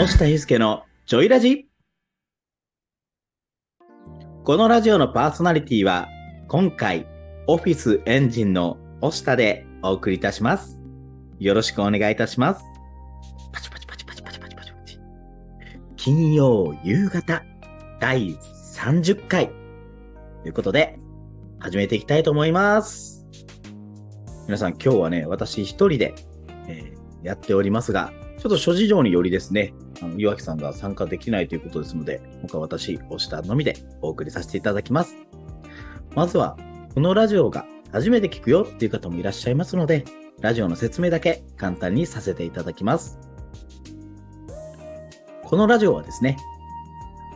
押田祐介のジョイラジこのラジオのパーソナリティは今回オフィスエンジンの押田でお送りいたします。よろしくお願いいたします。パチパチパチパチパチパチパチパチ。金曜夕方第30回ということで始めていきたいと思います。皆さん今日はね、私一人で、えーやっておりますが、ちょっと諸事情によりですね、あの岩木さんが参加できないということですので、今回私、押したのみでお送りさせていただきます。まずは、このラジオが初めて聞くよっていう方もいらっしゃいますので、ラジオの説明だけ簡単にさせていただきます。このラジオはですね、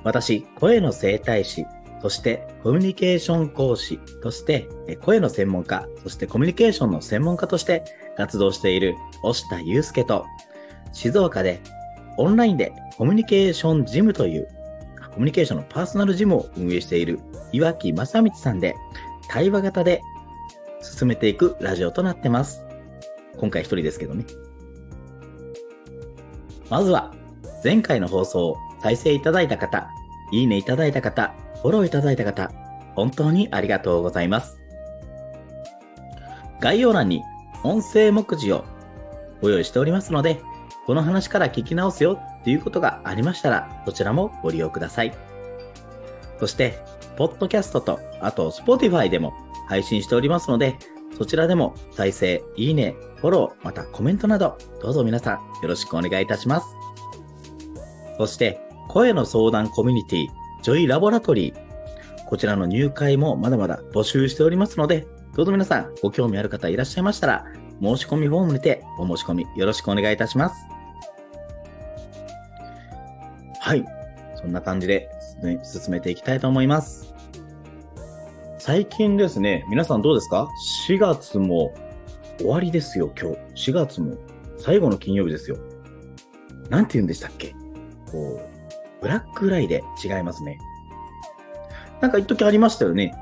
私、声の整体師、そしてコミュニケーション講師として、声の専門家、そしてコミュニケーションの専門家として活動している押田祐介と、静岡でオンラインでコミュニケーションジムというコミュニケーションのパーソナルジムを運営している岩木正道さんで対話型で進めていくラジオとなってます。今回一人ですけどね。まずは前回の放送を再生いただいた方、いいねいただいた方、フォローいただいた方、本当にありがとうございます。概要欄に音声目次をご用意しておりますので、この話から聞き直すよっていうことがありましたら、そちらもご利用ください。そして、ポッドキャストと、あと、Spotify でも配信しておりますので、そちらでも再生、いいね、フォロー、またコメントなど、どうぞ皆さんよろしくお願いいたします。そして、声の相談コミュニティ、ジョイラボラトリー、こちらの入会もまだまだ募集しておりますので、どうぞ皆さんご興味ある方いらっしゃいましたら、申し込みフォームにてお申し込みよろしくお願いいたします。はい。そんな感じで進めていきたいと思います。最近ですね、皆さんどうですか ?4 月も終わりですよ、今日。4月も最後の金曜日ですよ。なんて言うんでしたっけ？こう、ブラックフライデー違いますね。なんか一時ありましたよね。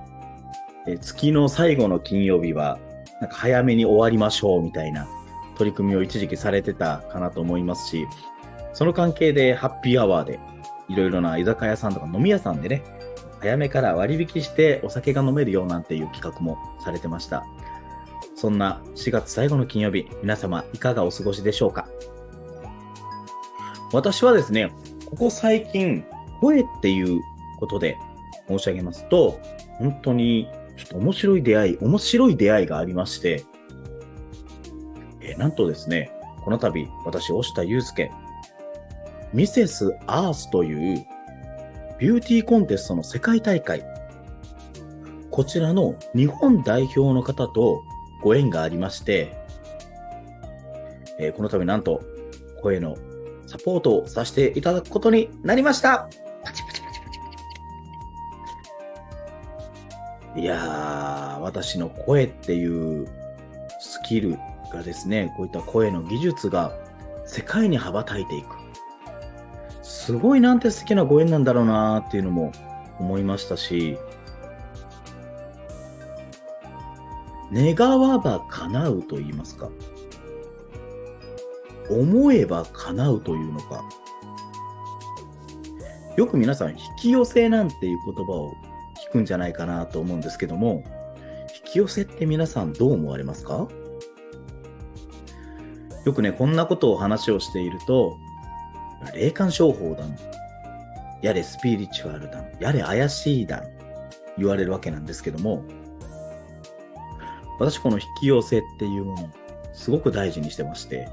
え月の最後の金曜日は、なんか早めに終わりましょうみたいな取り組みを一時期されてたかなと思いますし、その関係でハッピーアワーで、いろいろな居酒屋さんとか飲み屋さんでね、早めから割引してお酒が飲めるよなんていう企画もされてました。そんな4月最後の金曜日、皆様いかがお過ごしでしょうか？私はですね、ここ最近、声っていうことで申し上げますと、本当にちょっと面白い出会い、面白い出会いがありまして、えーなんとですね、この度、私、押田祐介、ミセス・アースというビューティーコンテストの世界大会、こちらの日本代表の方とご縁がありまして、えーこの度なんと声のサポートをさせていただくことになりましたいやー、私の声っていうスキルがですね、こういった声の技術が世界に羽ばたいていく。すごいなんて素敵なご縁なんだろうなっていうのも思いましたし、願わば叶うと言いますか。思えば叶うというのか。よく皆さん、引き寄せなんていう言葉を聞くんじゃないかなと思うんですけども、引き寄せって皆さんどう思われますか？よくね、こんなことを話をしていると、霊感商法だの、やれスピリチュアルだの、やれ怪しいだの、言われるわけなんですけども、私この引き寄せっていうもの、すごく大事にしてまして、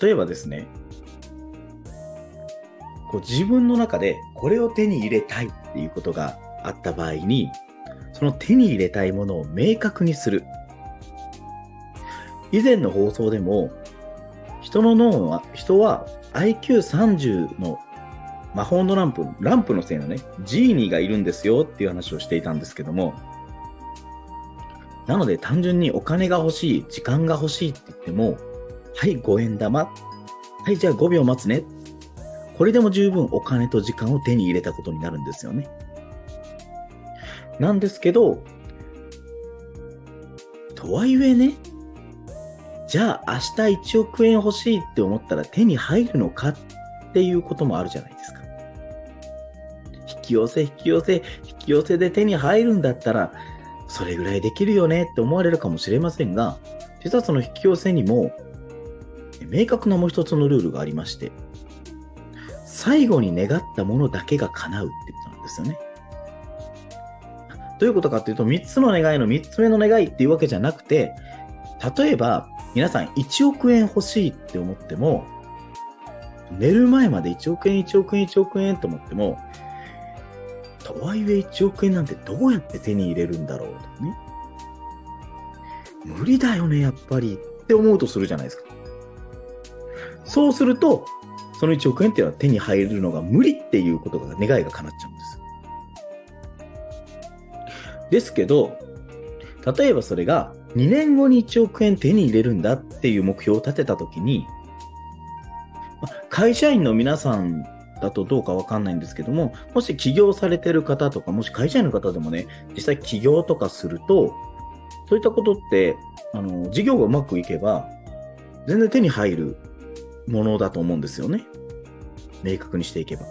例えばですね、こう自分の中でこれを手に入れたいっていうことがあった場合に、その手に入れたいものを明確にする。以前の放送でも、人の脳は、人は IQ30 の魔法のランプ、ランプのせいのね、ジーニーがいるんですよっていう話をしていたんですけども、なので単純にお金が欲しい、時間が欲しいって言っても、はい、5円玉。はい、じゃあ5秒待つね。これでも十分お金と時間を手に入れたことになるんですよね。なんですけど、とはいえね、じゃあ明日1億円欲しいって思ったら手に入るのかっていうこともあるじゃないですか。引き寄せ、引き寄せ、引き寄せで手に入るんだったら、それぐらいできるよねって思われるかもしれませんが、実はその引き寄せにも、明確なもう一つのルールがありまして、最後に願ったものだけが叶うってことなんですよね。どういうことかっていうと、3つの願いの3つ目の願いっていうわけじゃなくて、例えば、皆さん1億円欲しいって思っても、寝る前まで1億円、1億円、1億円と思っても、とはいえ1億円なんてどうやって手に入れるんだろうとね。無理だよね、やっぱりって思うとするじゃないですか。そうすると、その1億円っていうのは手に入るのが無理っていうことが願いが叶っちゃうんです。ですけど、例えばそれが2年後に1億円手に入れるんだっていう目標を立てたときに、会社員の皆さんだとどうかわかんないんですけども、もし起業されてる方とか、もし会社員の方でもね、実際起業とかすると、そういったことって、あの、事業がうまくいけば、全然手に入るものだと思うんですよね。明確にしていけば。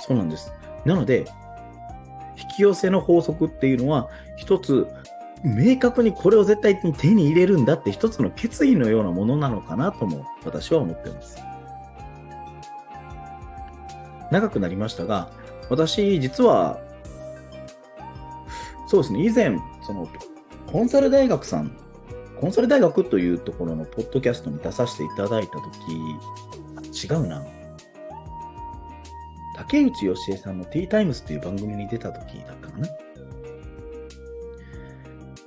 そうなんです。なので、引き寄せの法則っていうのは、一つ、明確にこれを絶対に手に入れるんだって一つの決意のようなものなのかなとも私は思ってます。長くなりましたが、私、実は、そうですね、以前、その、コンサル大学さん、コンサル大学というところのポッドキャストに出させていただいたとき、違うな。竹内義恵さんのティータイムスという番組に出たときだったかな。ちょ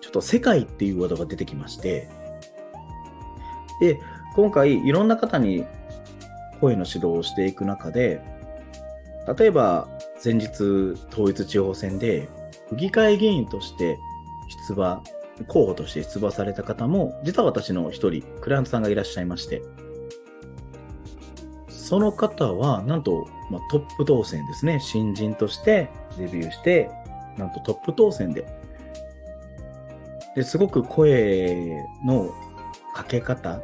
っと世界っていうワードが出てきまして、で、今回いろんな方に声の指導をしていく中で、例えば前日統一地方選で府議会議員として出馬、候補として出馬された方も、実は私の一人、クライアントさんがいらっしゃいまして、その方は、なんと、まあ、トップ当選ですね。新人としてデビューして、なんとトップ当選で。で、すごく声のかけ方、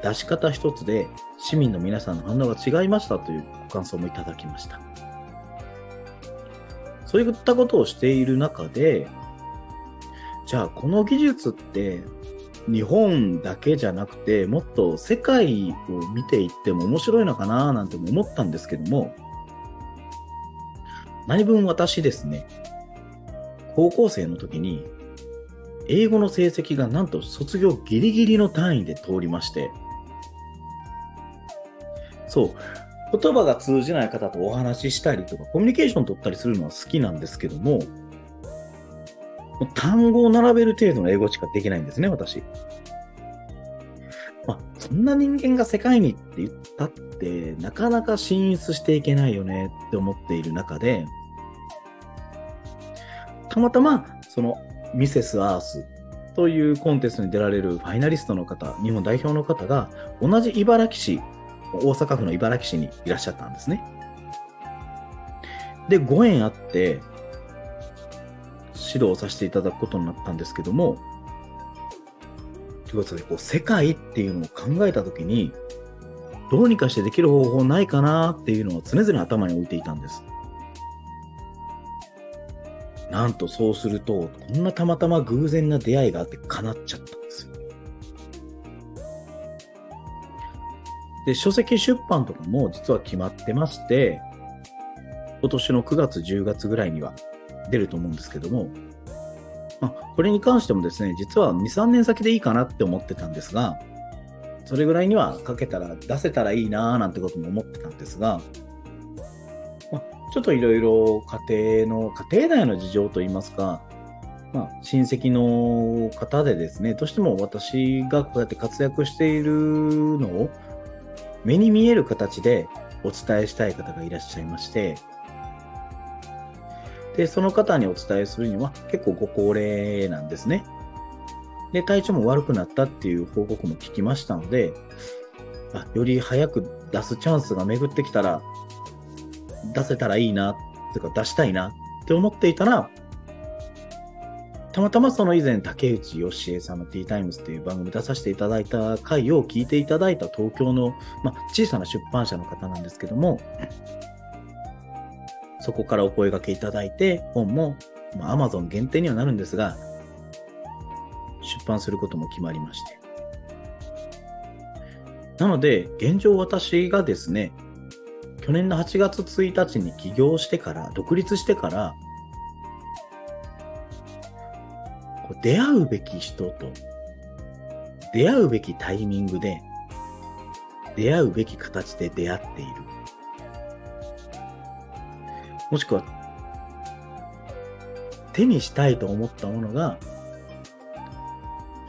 出し方一つで、市民の皆さんの反応が違いましたというご感想もいただきました。そういったことをしている中で、じゃあこの技術って日本だけじゃなくてもっと世界を見ていっても面白いのかななんて思ったんですけども何分私ですね。高校生の時に英語の成績がなんと卒業ギリギリの単位で通りまして。そう。言葉が通じない方とお話ししたりとか、コミュニケーション取ったりするのは好きなんですけども、単語を並べる程度の英語しかできないんですね、私。まあ、そんな人間が世界にって言ったって、なかなか進出していけないよねって思っている中で、たまたま、その、ミセス・アースというコンテストに出られるファイナリストの方、日本代表の方が、同じ茨城市大阪府の茨城市にいらっしゃったんですね。で、ご縁あって、指導させていただくことになったんですけども、ということで、こう、世界っていうのを考えたときに、どうにかしてできる方法ないかなっていうのを常々頭に置いていたんです。なんとそうすると、こんなたまたま偶然な出会いがあって叶っちゃったんですよ。で、書籍出版とかも実は決まってまして、今年の9月、10月ぐらいには出ると思うんですけども、まあ、これに関してもですね、実は2、3年先でいいかなって思ってたんですが、それぐらいには書けたら、出せたらいいなーなんてことも思ってたんですが、まあ、ちょっといろいろ家庭の、家庭内の事情といいますか、まあ、親戚の方でですね、どうしても私がこうやって活躍しているのを目に見える形でお伝えしたい方がいらっしゃいまして、で、その方にお伝えするには結構ご高齢なんですね。で、体調も悪くなったっていう報告も聞きましたので、あより早く出すチャンスが巡ってきたら、出せたらいいな、っていうか出したいなって思っていたら、たまたまその以前、竹内義恵さんのティータイムズっていう番組出させていただいた回を聞いていただいた東京の、まあ、小さな出版社の方なんですけども、そこからお声掛けいただいて、本も、まあ、Amazon 限定にはなるんですが、出版することも決まりまして。なので、現状私がですね、去年の8月1日に起業してから、独立してから、出会うべき人と、出会うべきタイミングで、出会うべき形で出会っている。もしくは、手にしたいと思ったものが、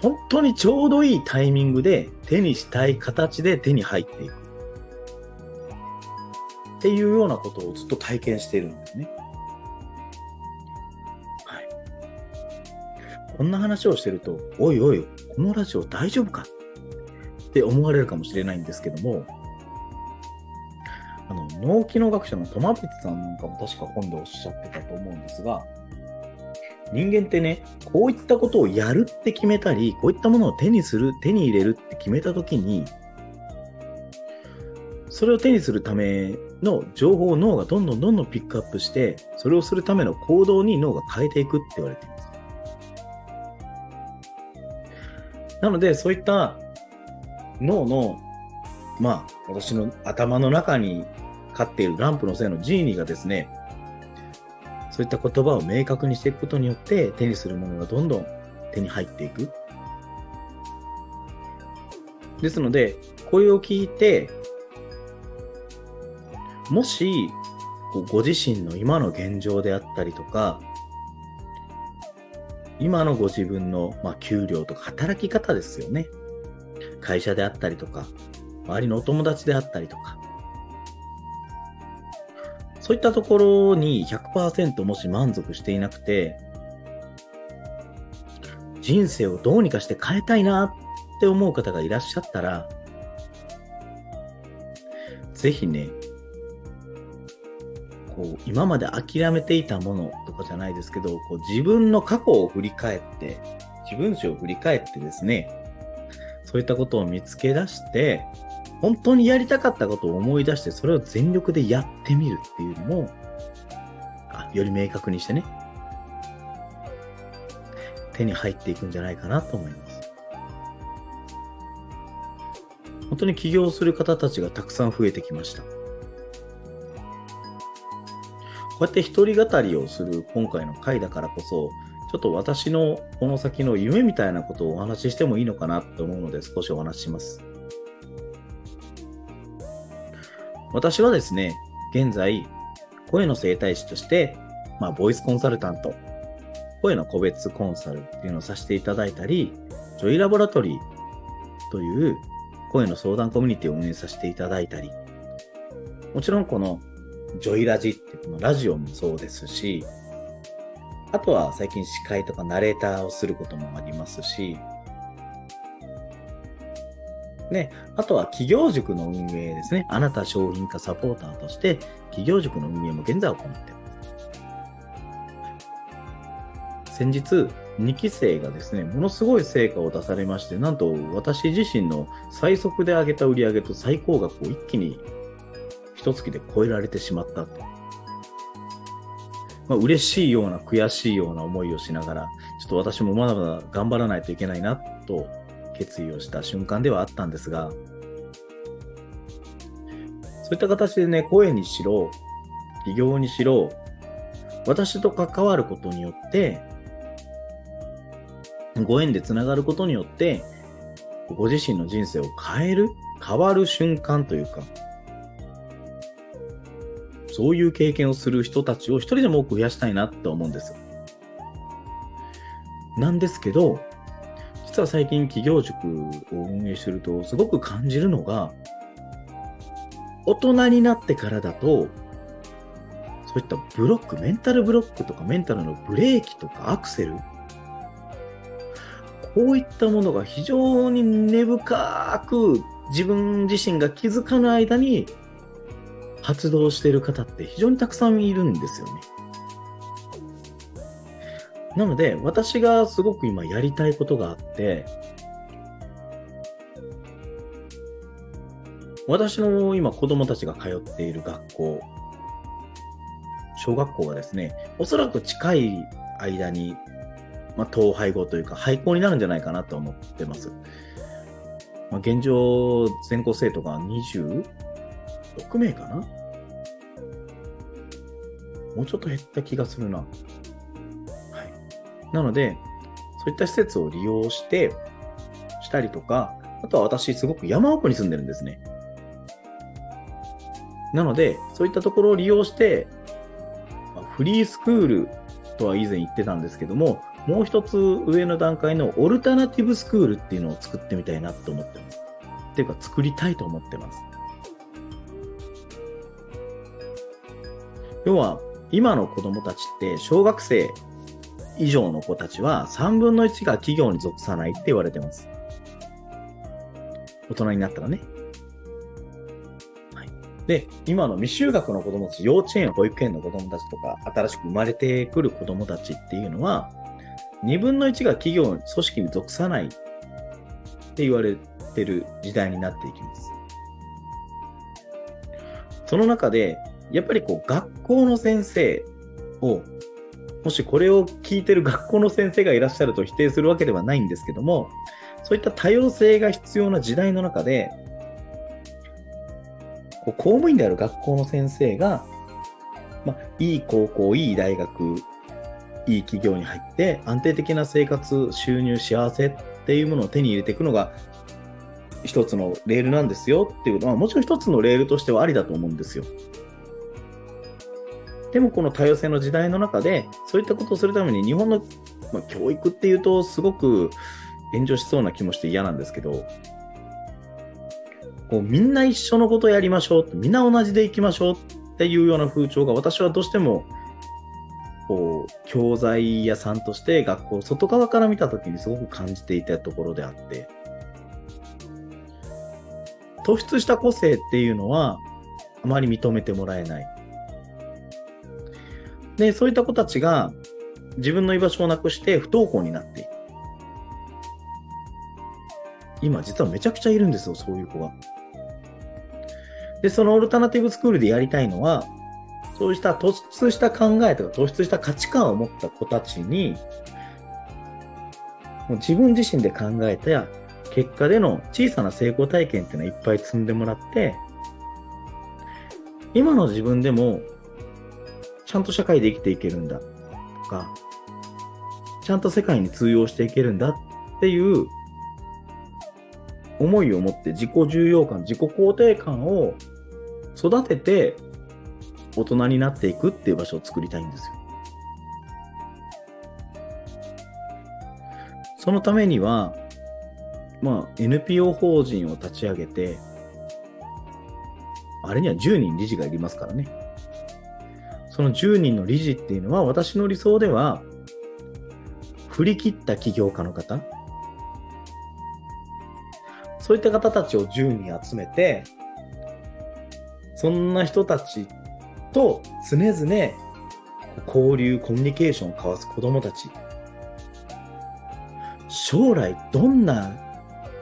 本当にちょうどいいタイミングで手にしたい形で手に入っていく。っていうようなことをずっと体験しているんですね。はいこんな話をしてると、おいおい、このラジオ大丈夫かって思われるかもしれないんですけども、あの、脳機能学者のトマピツさんなんかも確か本でおっしゃってたと思うんですが、人間ってね、こういったことをやるって決めたり、こういったものを手にする、手に入れるって決めたときに、それを手にするための情報を脳がどんどんどんどんピックアップして、それをするための行動に脳が変えていくって言われています。なので、そういった脳の、まあ、私の頭の中に飼っているランプのせいのジーニーがですね、そういった言葉を明確にしていくことによって、手にするものがどんどん手に入っていく。ですので、これを聞いて、もし、ご自身の今の現状であったりとか、今のご自分の、まあ、給料とか働き方ですよね。会社であったりとか、周りのお友達であったりとか。そういったところに100%もし満足していなくて、人生をどうにかして変えたいなって思う方がいらっしゃったら、ぜひね、こう今まで諦めていたものとかじゃないですけど、こう自分の過去を振り返って、自分史を振り返ってですね、そういったことを見つけ出して、本当にやりたかったことを思い出して、それを全力でやってみるっていうのも、あより明確にしてね、手に入っていくんじゃないかなと思います。本当に起業する方たちがたくさん増えてきました。こうやって一人語りをする今回の回だからこそ、ちょっと私のこの先の夢みたいなことをお話ししてもいいのかなと思うので少しお話しします。私はですね、現在、声の整体師として、まあ、ボイスコンサルタント、声の個別コンサルっていうのをさせていただいたり、ジョイラボラトリーという声の相談コミュニティを運営させていただいたり、もちろんこのジョイラジってこのラジオもそうですし、あとは最近司会とかナレーターをすることもありますし、ね、あとは企業塾の運営ですね。あなた商品化サポーターとして企業塾の運営も現在行っています。先日、2期生がですね、ものすごい成果を出されまして、なんと私自身の最速で上げた売上と最高額を一気に一月で超えられてしまったと。まあ、嬉しいような悔しいような思いをしながら、ちょっと私もまだまだ頑張らないといけないなと決意をした瞬間ではあったんですが、そういった形でね、声にしろ、企業にしろ、私と関わることによって、ご縁でつながることによって、ご自身の人生を変える、変わる瞬間というか、そういう経験をする人たちを一人でも多く増やしたいなって思うんです。なんですけど、実は最近企業塾を運営してるとすごく感じるのが、大人になってからだと、そういったブロック、メンタルブロックとかメンタルのブレーキとかアクセル、こういったものが非常に根深く自分自身が気づかない間に発動している方って非常にたくさんいるんですよね。なので、私がすごく今やりたいことがあって、私の今子供たちが通っている学校、小学校がですね、おそらく近い間に、まあ、統廃合というか廃校になるんじゃないかなと思ってます。まあ、現状、全校生徒が26名かな？もうちょっと減った気がするな。なので、そういった施設を利用して、したりとか、あとは私、すごく山奥に住んでるんですね。なので、そういったところを利用して、フリースクールとは以前言ってたんですけども、もう一つ上の段階のオルタナティブスクールっていうのを作ってみたいなと思ってます。っていうか、作りたいと思ってます。要は、今の子供たちって、小学生以上の子たちは3分の1が企業に属さないって言われてます。大人になったらね。はい。で、今の未就学の子供たち、幼稚園、保育園の子供たちとか、新しく生まれてくる子供たちっていうのは、2分の1が企業、組織に属さないって言われてる時代になっていきます。その中で、やっぱりこう、学校の先生を、もしこれを聞いてる学校の先生がいらっしゃると否定するわけではないんですけども、そういった多様性が必要な時代の中で、こう公務員である学校の先生が、まあ、いい高校、いい大学、いい企業に入って、安定的な生活、収入、幸せっていうものを手に入れていくのが、一つのレールなんですよっていうのは、もちろん一つのレールとしてはありだと思うんですよ。でもこの多様性の時代の中で、そういったことをするために日本の、まあ、教育っていうとすごく炎上しそうな気もして嫌なんですけど、こうみんな一緒のことやりましょうみんな同じで行きましょうっていうような風潮が私はどうしてもこう教材屋さんとして学校外側から見た時にすごく感じていたところであって。突出した個性っていうのはあまり認めてもらえない。で、そういった子たちが自分の居場所をなくして不登校になっていく。今実はめちゃくちゃいるんですよ、そういう子が。で、そのオルタナティブスクールでやりたいのは、そうした突出した考えとか突出した価値観を持った子たちに、もう自分自身で考えた結果での小さな成功体験っていうのをいっぱい積んでもらって、今の自分でもちゃんと社会で生きていけるんだとか、ちゃんと世界に通用していけるんだっていう思いを持って自己重要感、自己肯定感を育てて大人になっていくっていう場所を作りたいんですよ。そのためには、まあ NPO 法人を立ち上げて、あれには10人理事がいりますからね。その10人の理事っていうのは、私の理想では、振り切った起業家の方、そういった方たちを10人集めて、そんな人たちと常々交流、コミュニケーションを交わす子供たち。将来どんな、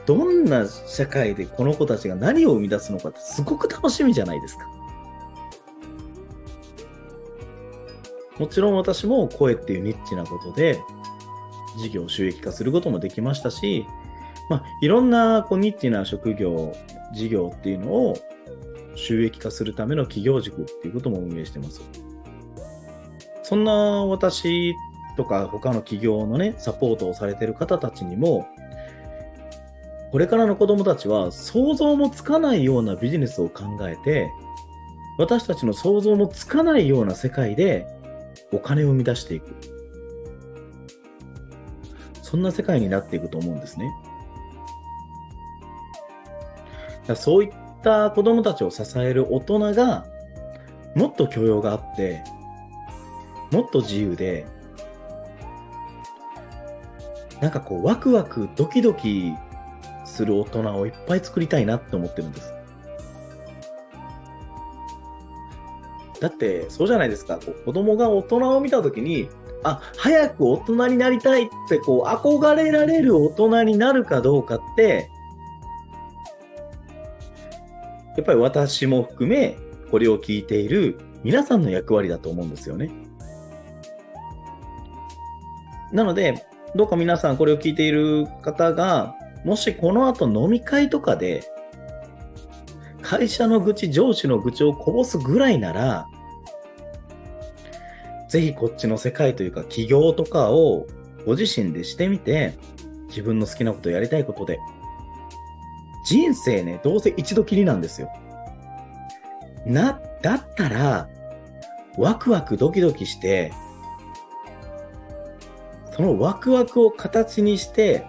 どんな社会でこの子たちが何を生み出すのかってすごく楽しみじゃないですか。もちろん私も声っていうニッチなことで事業を収益化することもできましたし、まあ、いろんなこうニッチな職業、事業っていうのを収益化するための企業塾っていうことも運営してます。そんな私とか他の企業のね、サポートをされてる方たちにも、これからの子供たちは想像もつかないようなビジネスを考えて、私たちの想像もつかないような世界でお金を生み出していく。そんな世界になっていくと思うんですね。だそういった子供たちを支える大人がもっと許容があって、もっと自由で、なんかこうワクワクドキドキする大人をいっぱい作りたいなって思ってるんです。だってそうじゃないですか。こう子供が大人を見たときに、あ、早く大人になりたいってこう憧れられる大人になるかどうかって、やっぱり私も含め、これを聞いている皆さんの役割だと思うんですよね。なので、どうか皆さんこれを聞いている方が、もしこの後飲み会とかで、会社の愚痴、上司の愚痴をこぼすぐらいなら、ぜひこっちの世界というか起業とかをご自身でしてみて、自分の好きなことやりたいことで。人生ね、どうせ一度きりなんですよ。な、だったら、ワクワクドキドキして、そのワクワクを形にして、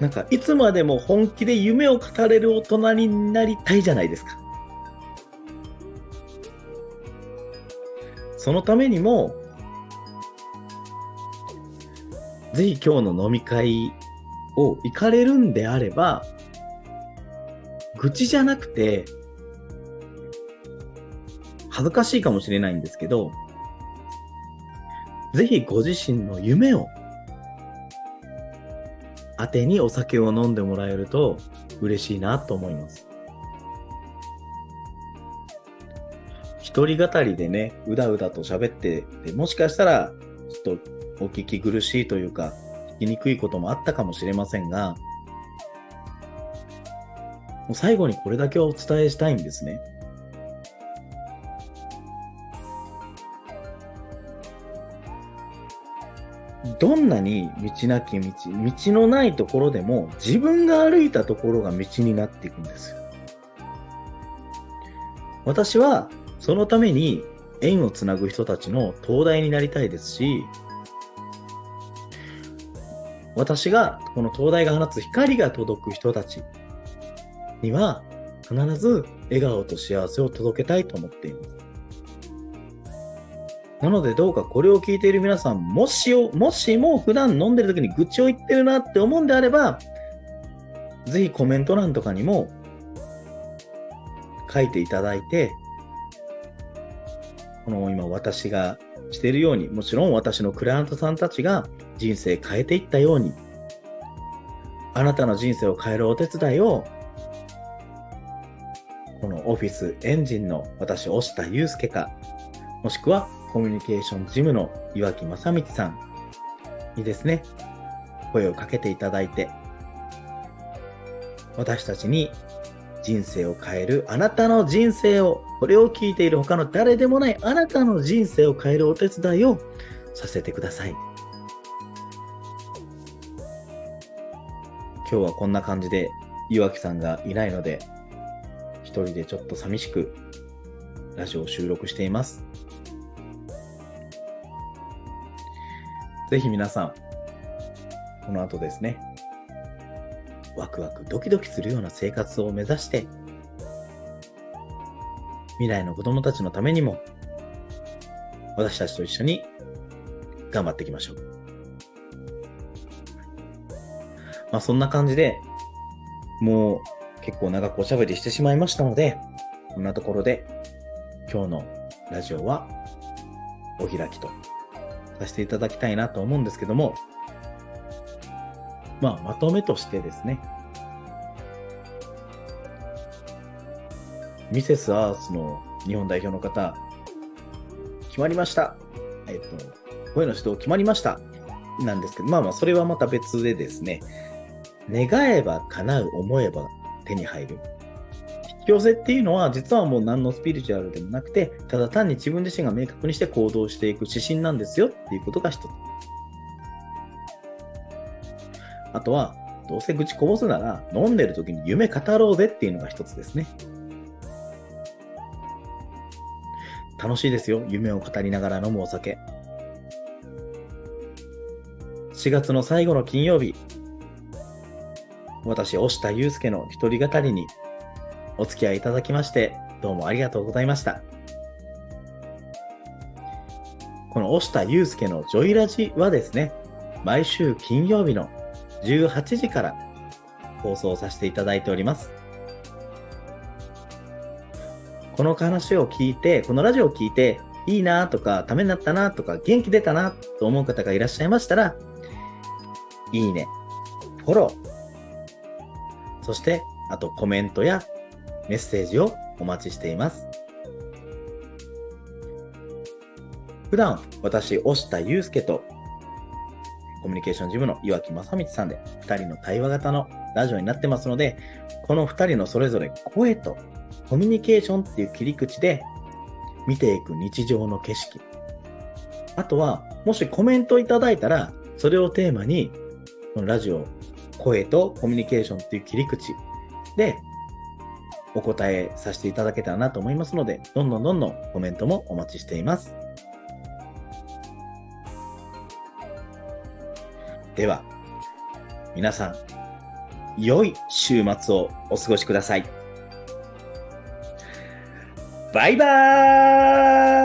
なんかいつまでも本気で夢を語れる大人になりたいじゃないですか。そのためにも、ぜひ今日の飲み会を行かれるんであれば、愚痴じゃなくて、恥ずかしいかもしれないんですけど、ぜひご自身の夢を当てにお酒を飲んでもらえると嬉しいなと思います。一人語りでね、うだうだと喋ってて、もしかしたら、ちょっとお聞き苦しいというか、聞きにくいこともあったかもしれませんが、もう最後にこれだけはお伝えしたいんですね。どんなに道なき道、道のないところでも自分が歩いたところが道になっていくんですよ。私はそのために縁をつなぐ人たちの灯台になりたいですし、私がこの灯台が放つ光が届く人たちには必ず笑顔と幸せを届けたいと思っています。なのでどうかこれを聞いている皆さん、もしを、もしも普段飲んでる時に愚痴を言ってるなって思うんであれば、ぜひコメント欄とかにも書いていただいて、この今私がしているように、もちろん私のクライアントさんたちが人生変えていったように、あなたの人生を変えるお手伝いを、このオフィスエンジンの私、押田祐介か、もしくはコミュニケーションジムの岩木正道さんにですね、声をかけていただいて、私たちに人生を変える、あなたの人生を、これを聞いている他の誰でもないあなたの人生を変えるお手伝いをさせてください。今日はこんな感じで岩木さんがいないので、一人でちょっと寂しくラジオを収録しています。ぜひ皆さん、この後ですね、ワクワクドキドキするような生活を目指して、未来の子供たちのためにも、私たちと一緒に頑張っていきましょう。まあそんな感じで、もう結構長くおしゃべりしてしまいましたので、こんなところで今日のラジオはお開きとさせていただきたいなと思うんですけども、まあ、まとめとしてですね、ミセス・アースの日本代表の方、決まりました。えっ、と、声の指導決まりました。なんですけど、まあまあ、それはまた別でですね、願えば叶う、思えば手に入る。引き寄せっていうのは、実はもう何のスピリチュアルでもなくて、ただ単に自分自身が明確にして行動していく指針なんですよっていうことが一つ。あとは、どうせ愚痴こぼすなら、飲んでる時に夢語ろうぜっていうのが一つですね。楽しいですよ。夢を語りながら飲むお酒。4月の最後の金曜日、私、押田祐介の一人語りにお付き合いいただきまして、どうもありがとうございました。この押田祐介のジョイラジはですね、毎週金曜日の18時から放送させていただいております。この話を聞いて、このラジオを聞いて、いいなとか、ためになったなとか、元気出たなと思う方がいらっしゃいましたら、いいね、フォロー、そして、あとコメントやメッセージをお待ちしています。普段、私、押田祐介と、コミュニケーションジムの岩木正道さんで、二人の対話型のラジオになってますので、この二人のそれぞれ声とコミュニケーションっていう切り口で見ていく日常の景色。あとは、もしコメントいただいたら、それをテーマに、このラジオ、声とコミュニケーションっていう切り口でお答えさせていただけたらなと思いますので、どんどんどんどんコメントもお待ちしています。では、皆さん、良い週末をお過ごしください。バイバーイ